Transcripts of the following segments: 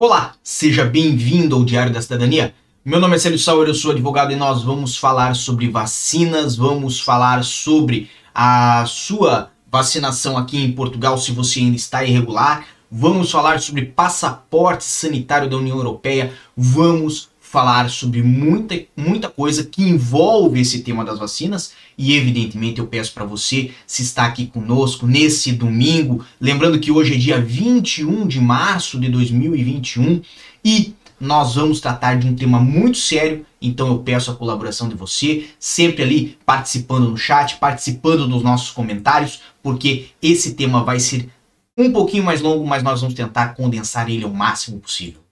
Olá, seja bem-vindo ao Diário da Cidadania. Meu nome é Célio Sauer, eu sou advogado e nós vamos falar sobre vacinas, vamos falar sobre a sua vacinação aqui em Portugal se você ainda está irregular, vamos falar sobre passaporte sanitário da União Europeia, vamos falar sobre muita, muita coisa que envolve esse tema das vacinas. E evidentemente eu peço para você se está aqui conosco nesse domingo, lembrando que hoje é dia 21 de março de 2021 e nós vamos tratar de um tema muito sério, então eu peço a colaboração de você, sempre ali participando no chat, participando dos nossos comentários, porque esse tema vai ser um pouquinho mais longo, mas nós vamos tentar condensar ele ao máximo possível.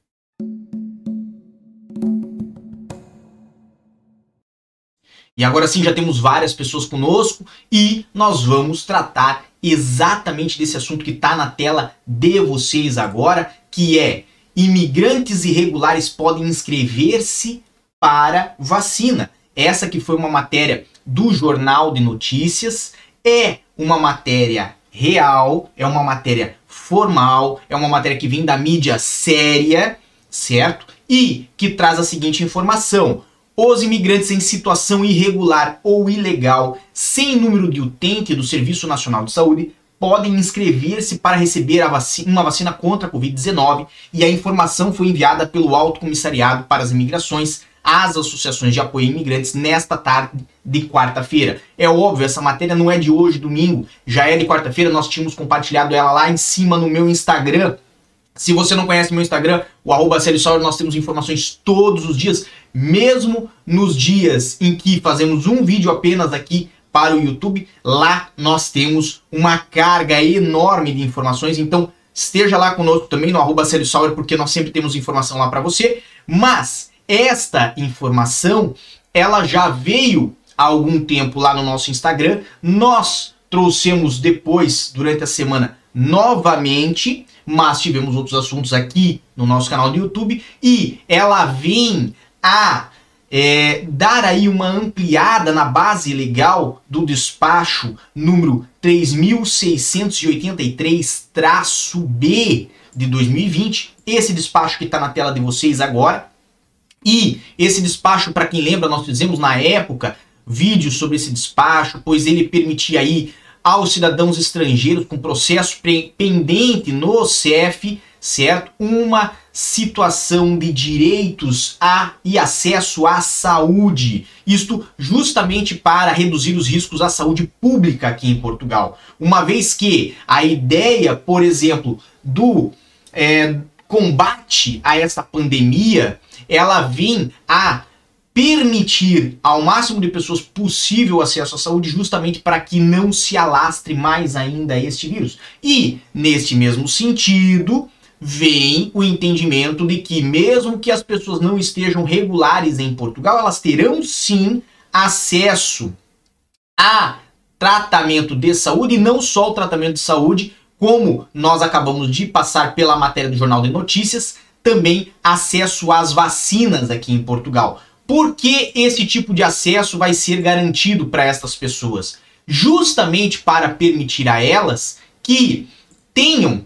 E agora sim já temos várias pessoas conosco e nós vamos tratar exatamente desse assunto que está na tela de vocês agora, que é imigrantes irregulares podem inscrever-se para vacina. Essa que foi uma matéria do Jornal de Notícias, é uma matéria real, é uma matéria formal, é uma matéria que vem da mídia séria, certo? E que traz a seguinte informação: os imigrantes em situação irregular ou ilegal, sem número de utente do Serviço Nacional de Saúde, podem inscrever-se para receber vacina, uma vacina contra a Covid-19 e a informação foi enviada pelo Alto Comissariado para as Imigrações às associações de apoio a imigrantes nesta tarde de quarta-feira. É óbvio, essa matéria não é de hoje, domingo, já é de quarta-feira, nós tínhamos compartilhado ela lá em cima no meu Instagram. Se você não conhece meu Instagram, o arroba nós temos informações todos os dias, mesmo nos dias em que fazemos um vídeo apenas aqui para o YouTube, lá nós temos uma carga enorme de informações, então esteja lá conosco também no arroba porque nós sempre temos informação lá para você, mas esta informação, ela já veio há algum tempo lá no nosso Instagram, nós trouxemos depois, durante a semana, novamente, mas tivemos outros assuntos aqui no nosso canal do YouTube e ela vem a é, dar aí uma ampliada na base legal do despacho número 3683-B de 2020. Esse despacho que está na tela de vocês agora. E esse despacho, para quem lembra, nós fizemos na época vídeos sobre esse despacho, pois ele permitia aí aos cidadãos estrangeiros com processo pendente no CEF, certo? Uma situação de direitos a e acesso à saúde. Isto justamente para reduzir os riscos à saúde pública aqui em Portugal. Uma vez que a ideia, por exemplo, do é, combate a essa pandemia, ela vem a permitir ao máximo de pessoas possível acesso à saúde, justamente para que não se alastre mais ainda este vírus. E, neste mesmo sentido, vem o entendimento de que, mesmo que as pessoas não estejam regulares em Portugal, elas terão sim acesso a tratamento de saúde, e não só o tratamento de saúde, como nós acabamos de passar pela matéria do Jornal de Notícias, também acesso às vacinas aqui em Portugal. Por que esse tipo de acesso vai ser garantido para estas pessoas? Justamente para permitir a elas que tenham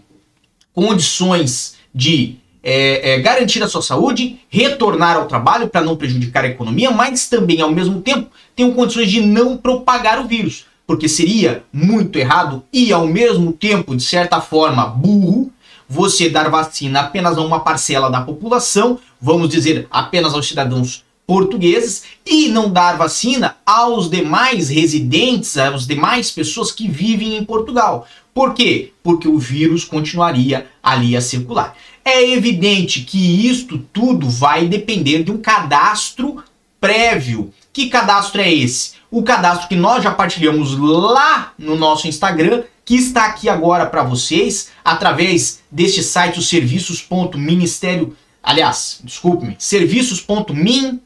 condições de é, é, garantir a sua saúde, retornar ao trabalho para não prejudicar a economia, mas também, ao mesmo tempo, tenham condições de não propagar o vírus. Porque seria muito errado e, ao mesmo tempo, de certa forma, burro, você dar vacina apenas a uma parcela da população, vamos dizer, apenas aos cidadãos portugueses e não dar vacina aos demais residentes, às demais pessoas que vivem em Portugal. Por quê? Porque o vírus continuaria ali a circular. É evidente que isto tudo vai depender de um cadastro prévio. Que cadastro é esse? O cadastro que nós já partilhamos lá no nosso Instagram, que está aqui agora para vocês, através deste site, o serviços.ministério, aliás, desculpe-me, serviços.min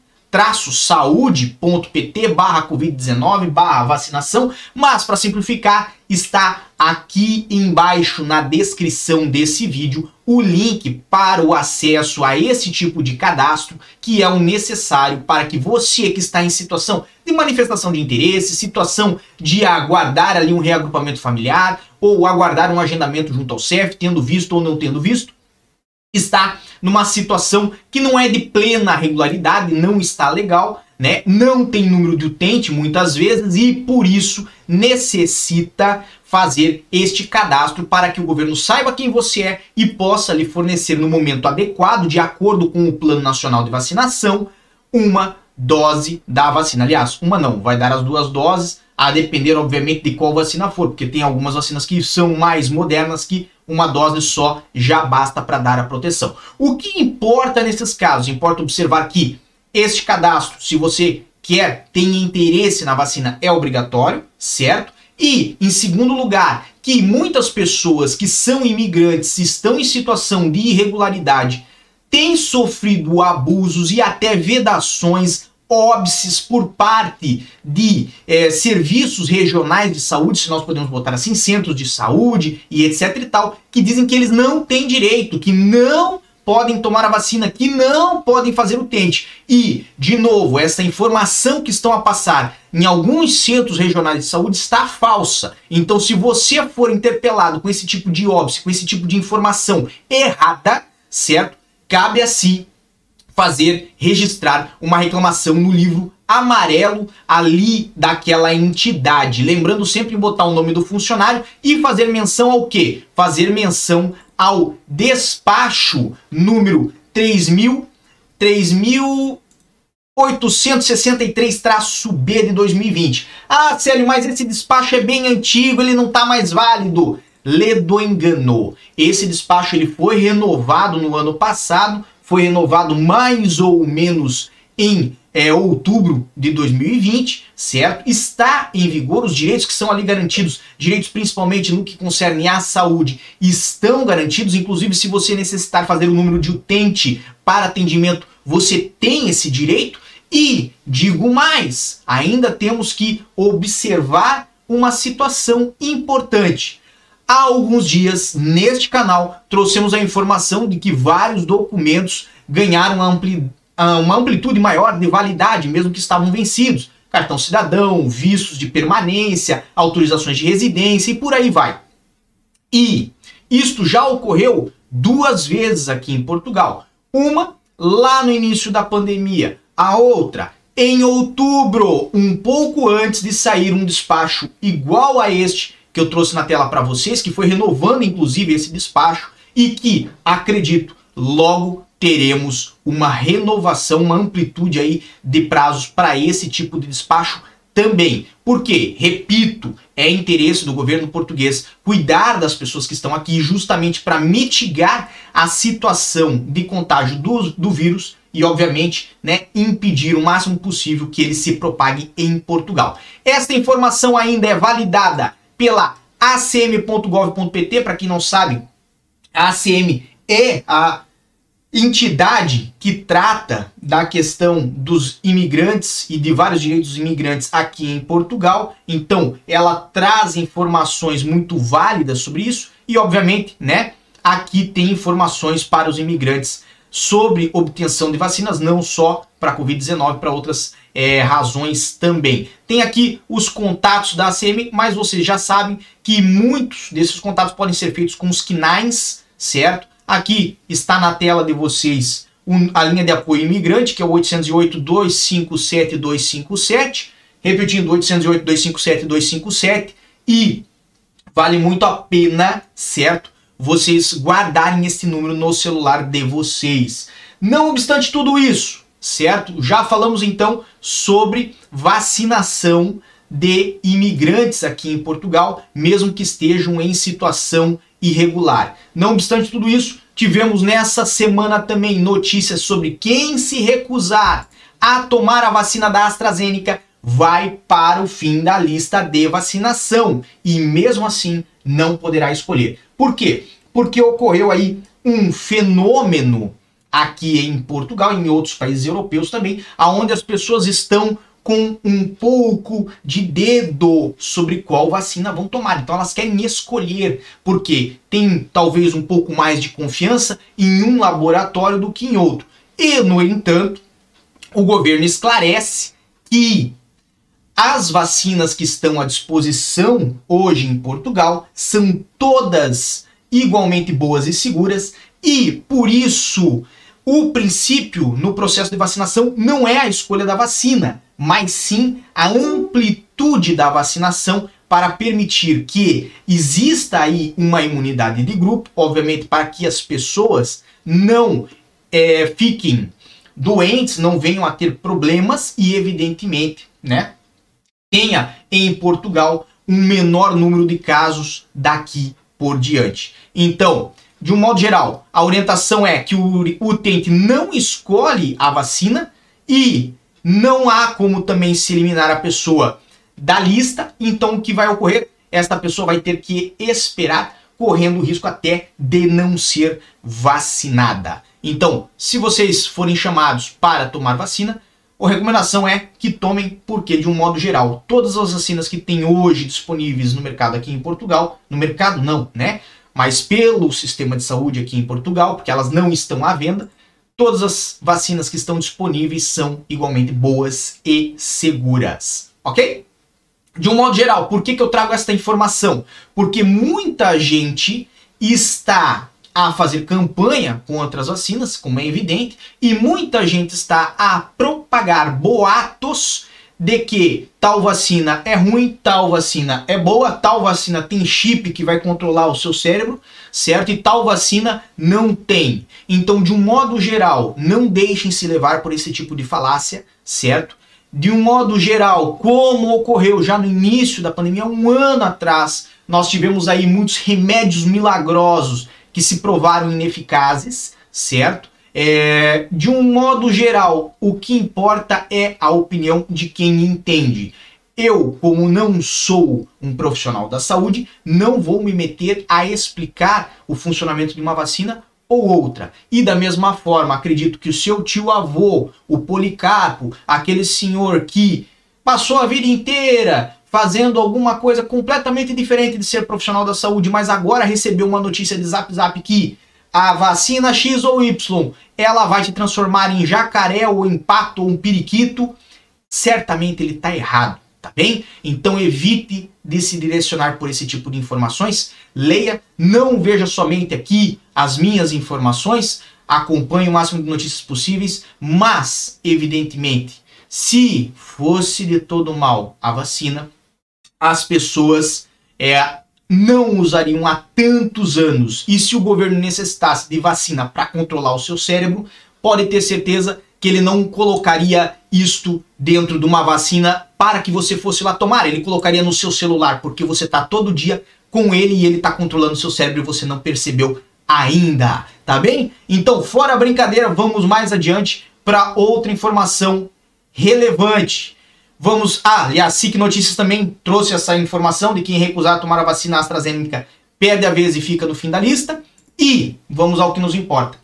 saúde.pt barra Covid-19 barra vacinação, mas para simplificar, está aqui embaixo na descrição desse vídeo o link para o acesso a esse tipo de cadastro que é o necessário para que você que está em situação de manifestação de interesse, situação de aguardar ali um reagrupamento familiar ou aguardar um agendamento junto ao CEF, tendo visto ou não tendo visto, está numa situação que não é de plena regularidade, não está legal, né? Não tem número de utente muitas vezes e por isso necessita fazer este cadastro para que o governo saiba quem você é e possa lhe fornecer no momento adequado, de acordo com o Plano Nacional de Vacinação, uma dose da vacina. Aliás, uma não, vai dar as duas doses, a depender, obviamente, de qual vacina for, porque tem algumas vacinas que são mais modernas que uma dose só já basta para dar a proteção. O que importa nesses casos? Importa observar que este cadastro, se você quer, tem interesse na vacina, é obrigatório, certo? E, em segundo lugar, que muitas pessoas que são imigrantes estão em situação de irregularidade têm sofrido abusos e até vedações óbices por parte de é, serviços regionais de saúde, se nós podemos botar assim, centros de saúde e etc e tal, que dizem que eles não têm direito, que não podem tomar a vacina, que não podem fazer o tente. E, de novo, essa informação que estão a passar em alguns centros regionais de saúde está falsa. Então, se você for interpelado com esse tipo de óbice, com esse tipo de informação errada, certo? Cabe a si fazer, registrar uma reclamação no livro amarelo ali daquela entidade. Lembrando sempre botar o nome do funcionário e fazer menção ao quê? Fazer menção ao despacho número 3000 3863-B de 2020. Ah, Célio, mas esse despacho é bem antigo, ele não está mais válido. Ledo enganou. Esse despacho ele foi renovado no ano passado, foi renovado mais ou menos em é, outubro de 2020, certo? Está em vigor os direitos que são ali garantidos, direitos principalmente no que concerne à saúde, estão garantidos, inclusive se você necessitar fazer o número de utente para atendimento, você tem esse direito. E digo mais, ainda temos que observar uma situação importante. Há alguns dias, neste canal, trouxemos a informação de que vários documentos ganharam ampli uma amplitude maior de validade, mesmo que estavam vencidos. Cartão cidadão, vistos de permanência, autorizações de residência e por aí vai. E isto já ocorreu duas vezes aqui em Portugal. Uma lá no início da pandemia, a outra em outubro, um pouco antes de sair um despacho igual a este que eu trouxe na tela para vocês, que foi renovando inclusive esse despacho e que, acredito, logo teremos uma renovação, uma amplitude aí de prazos para esse tipo de despacho também. Porque, repito, é interesse do governo português cuidar das pessoas que estão aqui justamente para mitigar a situação de contágio do, do vírus e, obviamente, né, impedir o máximo possível que ele se propague em Portugal. Esta informação ainda é validada pela acm.gov.pt, para quem não sabe, a ACM é a entidade que trata da questão dos imigrantes e de vários direitos dos imigrantes aqui em Portugal. Então, ela traz informações muito válidas sobre isso e, obviamente, né, aqui tem informações para os imigrantes sobre obtenção de vacinas, não só para a Covid-19, para outras é, razões também. Tem aqui os contatos da ACM, mas vocês já sabem que muitos desses contatos podem ser feitos com os KNAINs, certo? Aqui está na tela de vocês a linha de apoio imigrante, que é o 808-257-257. Repetindo, 808-257-257. E vale muito a pena, certo? Vocês guardarem esse número no celular de vocês. Não obstante tudo isso, certo? Já falamos então sobre vacinação de imigrantes aqui em Portugal, mesmo que estejam em situação irregular. Não obstante tudo isso, tivemos nessa semana também notícias sobre quem se recusar a tomar a vacina da AstraZeneca vai para o fim da lista de vacinação e mesmo assim não poderá escolher. Por quê? Porque ocorreu aí um fenômeno aqui em Portugal e em outros países europeus também, aonde as pessoas estão com um pouco de dedo sobre qual vacina vão tomar. Então elas querem escolher, porque tem talvez um pouco mais de confiança em um laboratório do que em outro. E, no entanto, o governo esclarece que as vacinas que estão à disposição hoje em Portugal são todas igualmente boas e seguras, E por isso, o princípio no processo de vacinação não é a escolha da vacina, mas sim a amplitude da vacinação para permitir que exista aí uma imunidade de grupo, obviamente para que as pessoas não é, fiquem doentes, não venham a ter problemas e, evidentemente, né, tenha em Portugal um menor número de casos daqui por diante. Então, de um modo geral, a orientação é que o utente não escolhe a vacina e não há como também se eliminar a pessoa da lista. Então, o que vai ocorrer? Esta pessoa vai ter que esperar, correndo o risco até de não ser vacinada. Então, se vocês forem chamados para tomar vacina, a recomendação é que tomem, porque de um modo geral, todas as vacinas que tem hoje disponíveis no mercado aqui em Portugal, no mercado não, né? Mas pelo sistema de saúde aqui em Portugal, porque elas não estão à venda, todas as vacinas que estão disponíveis são igualmente boas e seguras, ok? De um modo geral, por que, que eu trago esta informação? Porque muita gente está a fazer campanha contra as vacinas, como é evidente, e muita gente está a propagar boatos de que tal vacina é ruim, tal vacina é boa, tal vacina tem chip que vai controlar o seu cérebro, certo? E tal vacina não tem. Então, de um modo geral, não deixem se levar por esse tipo de falácia, certo? De um modo geral, como ocorreu já no início da pandemia, um ano atrás, nós tivemos aí muitos remédios milagrosos que se provaram ineficazes, certo? É, de um modo geral, o que importa é a opinião de quem entende. Eu, como não sou um profissional da saúde, não vou me meter a explicar o funcionamento de uma vacina ou outra. E da mesma forma, acredito que o seu tio avô, o Policarpo, aquele senhor que passou a vida inteira fazendo alguma coisa completamente diferente de ser profissional da saúde, mas agora recebeu uma notícia de Zap Zap que a vacina X ou Y, ela vai te transformar em jacaré ou em pato ou um periquito, certamente ele está errado, tá bem? Então evite de se direcionar por esse tipo de informações, leia, não veja somente aqui as minhas informações, acompanhe o máximo de notícias possíveis, mas, evidentemente, se fosse de todo mal a vacina, as pessoas é, não usariam há tantos anos. E se o governo necessitasse de vacina para controlar o seu cérebro, pode ter certeza que ele não colocaria isto dentro de uma vacina para que você fosse lá tomar. Ele colocaria no seu celular, porque você está todo dia com ele e ele está controlando seu cérebro e você não percebeu ainda, tá bem? Então, fora a brincadeira, vamos mais adiante para outra informação relevante. Vamos. Ah, e a SIC Notícias também trouxe essa informação de quem recusar tomar a vacina AstraZeneca perde a vez e fica no fim da lista. E vamos ao que nos importa,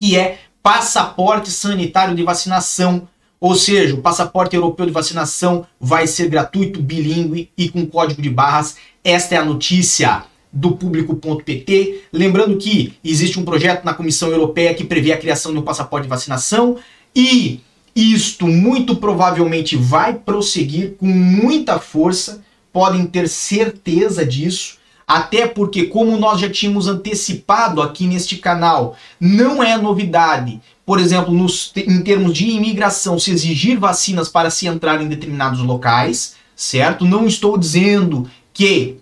que é passaporte sanitário de vacinação. Ou seja, o passaporte europeu de vacinação vai ser gratuito, bilíngue e com código de barras. Esta é a notícia do público.pt. Lembrando que existe um projeto na Comissão Europeia que prevê a criação de um passaporte de vacinação e isto muito provavelmente vai prosseguir com muita força, podem ter certeza disso, até porque, como nós já tínhamos antecipado aqui neste canal, não é novidade, por exemplo, nos, em termos de imigração, se exigir vacinas para se entrar em determinados locais, certo? Não estou dizendo que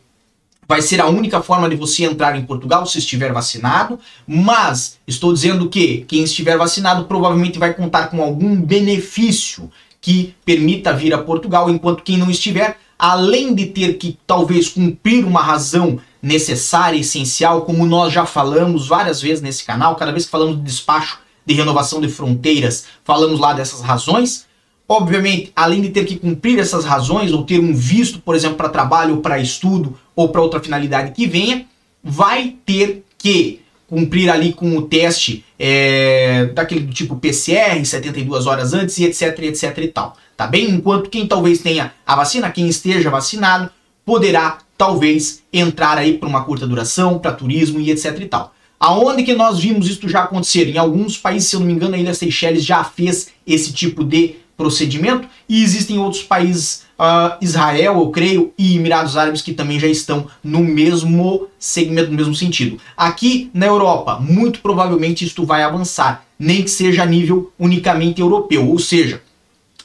vai ser a única forma de você entrar em Portugal se estiver vacinado, mas estou dizendo que quem estiver vacinado provavelmente vai contar com algum benefício que permita vir a Portugal, enquanto quem não estiver, além de ter que talvez cumprir uma razão necessária, essencial, como nós já falamos várias vezes nesse canal, cada vez que falamos de despacho de renovação de fronteiras, falamos lá dessas razões. Obviamente, além de ter que cumprir essas razões ou ter um visto, por exemplo, para trabalho ou para estudo ou para outra finalidade que venha, vai ter que cumprir ali com o teste é, daquele do tipo PCR, 72 horas antes e etc, etc e tal. Tá bem? Enquanto quem talvez tenha a vacina, quem esteja vacinado, poderá talvez entrar aí por uma curta duração, para turismo e etc e tal. Aonde que nós vimos isso já acontecer? Em alguns países, se eu não me engano, a Ilha Seychelles já fez esse tipo de procedimento e existem outros países uh, Israel, eu creio, e Emirados Árabes que também já estão no mesmo segmento, no mesmo sentido. Aqui na Europa, muito provavelmente isto vai avançar, nem que seja a nível unicamente europeu, ou seja,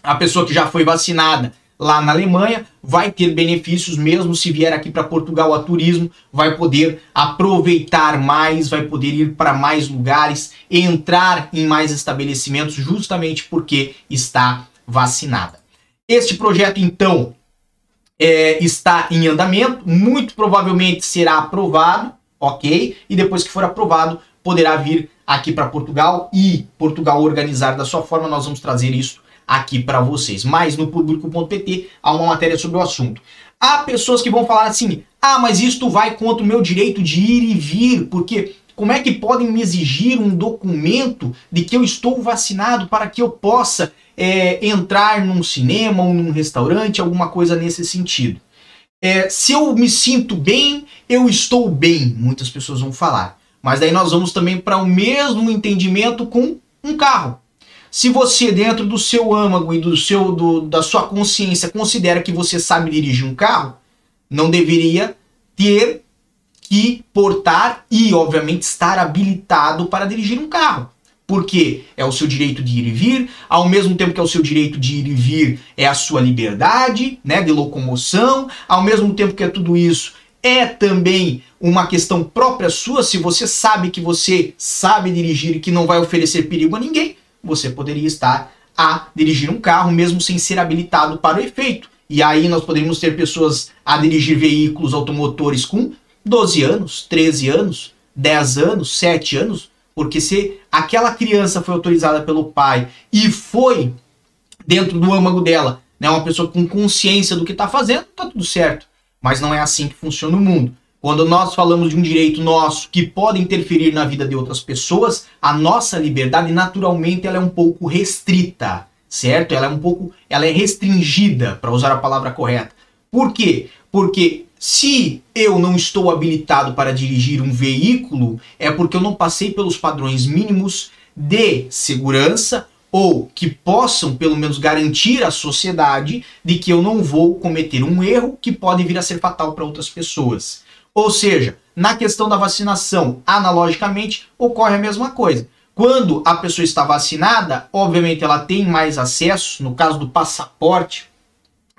a pessoa que já foi vacinada lá na Alemanha vai ter benefícios mesmo se vier aqui para Portugal a turismo, vai poder aproveitar mais, vai poder ir para mais lugares, entrar em mais estabelecimentos justamente porque está vacinada. Este projeto, então, é, está em andamento, muito provavelmente será aprovado, ok? E depois que for aprovado, poderá vir aqui para Portugal e Portugal organizar da sua forma. Nós vamos trazer isso aqui para vocês. Mas no público.pt há uma matéria sobre o assunto. Há pessoas que vão falar assim: ah, mas isto vai contra o meu direito de ir e vir, porque como é que podem me exigir um documento de que eu estou vacinado para que eu possa é, entrar num cinema ou num restaurante, alguma coisa nesse sentido. É, se eu me sinto bem, eu estou bem, muitas pessoas vão falar. Mas daí nós vamos também para o mesmo entendimento com um carro. Se você, dentro do seu âmago e do seu, do, da sua consciência, considera que você sabe dirigir um carro, não deveria ter que portar e, obviamente, estar habilitado para dirigir um carro porque é o seu direito de ir e vir, ao mesmo tempo que é o seu direito de ir e vir, é a sua liberdade, né, de locomoção, ao mesmo tempo que é tudo isso, é também uma questão própria sua, se você sabe que você sabe dirigir e que não vai oferecer perigo a ninguém, você poderia estar a dirigir um carro mesmo sem ser habilitado para o efeito. E aí nós poderíamos ter pessoas a dirigir veículos automotores com 12 anos, 13 anos, 10 anos, 7 anos, porque se aquela criança foi autorizada pelo pai e foi dentro do âmago dela, né, uma pessoa com consciência do que está fazendo, tá tudo certo. Mas não é assim que funciona o mundo. Quando nós falamos de um direito nosso que pode interferir na vida de outras pessoas, a nossa liberdade naturalmente ela é um pouco restrita, certo? Ela é um pouco, ela é restringida, para usar a palavra correta. Por quê? Porque se eu não estou habilitado para dirigir um veículo, é porque eu não passei pelos padrões mínimos de segurança ou que possam pelo menos garantir à sociedade de que eu não vou cometer um erro que pode vir a ser fatal para outras pessoas. Ou seja, na questão da vacinação, analogicamente, ocorre a mesma coisa. Quando a pessoa está vacinada, obviamente ela tem mais acesso, no caso do passaporte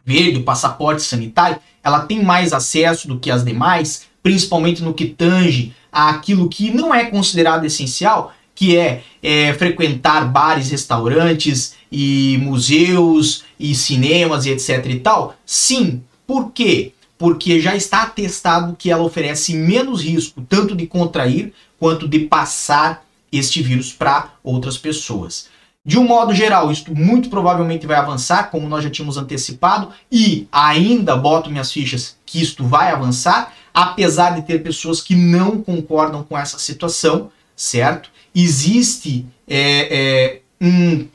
verde, o passaporte sanitário, ela tem mais acesso do que as demais, principalmente no que tange àquilo que não é considerado essencial, que é, é, frequentar bares, restaurantes e museus e cinemas e etc e tal? Sim. Por quê? Porque já está atestado que ela oferece menos risco tanto de contrair quanto de passar este vírus para outras pessoas. De um modo geral, isto muito provavelmente vai avançar, como nós já tínhamos antecipado, e ainda boto minhas fichas que isto vai avançar, apesar de ter pessoas que não concordam com essa situação, certo? Existe, é, é, um, de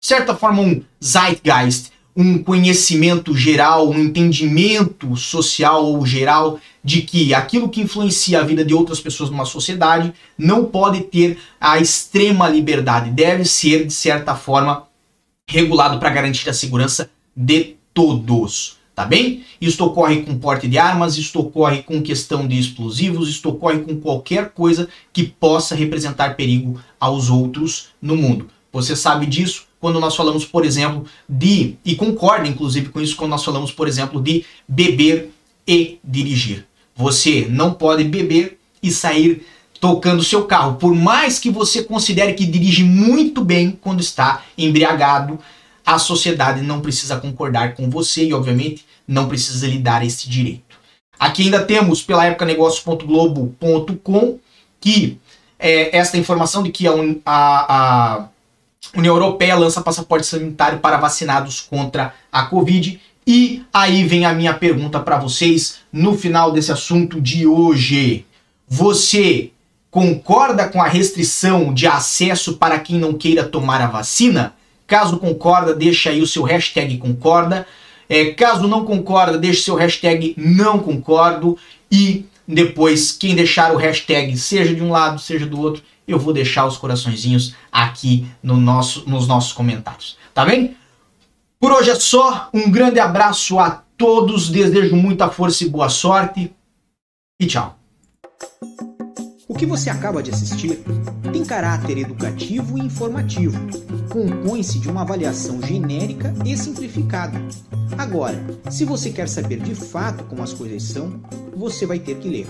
certa forma, um zeitgeist, um conhecimento geral, um entendimento social ou geral de que aquilo que influencia a vida de outras pessoas numa sociedade não pode ter a extrema liberdade, deve ser, de certa forma, regulado para garantir a segurança de todos. Tá bem? Isto ocorre com porte de armas, isto ocorre com questão de explosivos, isto ocorre com qualquer coisa que possa representar perigo aos outros no mundo. Você sabe disso quando nós falamos, por exemplo, de, e concorda inclusive com isso, quando nós falamos, por exemplo, de beber e dirigir. Você não pode beber e sair tocando seu carro, por mais que você considere que dirige muito bem quando está embriagado, a sociedade não precisa concordar com você e, obviamente, não precisa lhe dar esse direito. Aqui ainda temos pela época negócios.globo.com que é, esta informação de que a, a, a União Europeia lança passaporte sanitário para vacinados contra a Covid. E aí vem a minha pergunta para vocês no final desse assunto de hoje. Você concorda com a restrição de acesso para quem não queira tomar a vacina? Caso concorda, deixa aí o seu hashtag concorda. É, caso não concorda, deixe seu hashtag não concordo. E depois, quem deixar o hashtag, seja de um lado, seja do outro, eu vou deixar os coraçõezinhos aqui no nosso, nos nossos comentários. Tá bem? Por hoje é só. Um grande abraço a todos. Desejo muita força e boa sorte. E tchau. O que você acaba de assistir tem caráter educativo e informativo. Compõe-se de uma avaliação genérica e simplificada. Agora, se você quer saber de fato como as coisas são, você vai ter que ler.